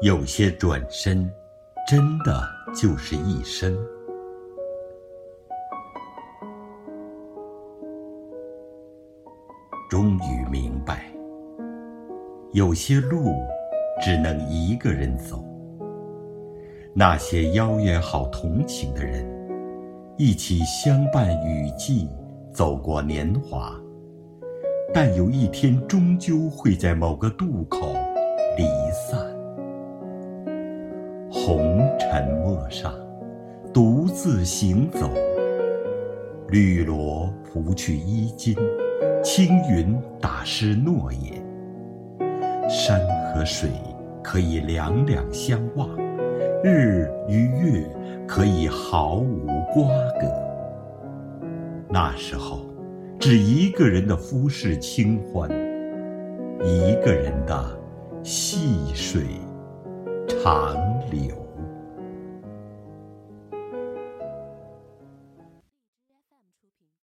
有些转身，真的就是一生。终于明白，有些路只能一个人走。那些邀约好同行的人，一起相伴雨季，走过年华。但有一天，终究会在某个渡口离散。上，独自行走。绿萝拂去衣襟，青云打湿诺言。山和水可以两两相望，日与月可以毫无瓜葛。那时候。只一个人的浮世清欢，一个人的细水长流。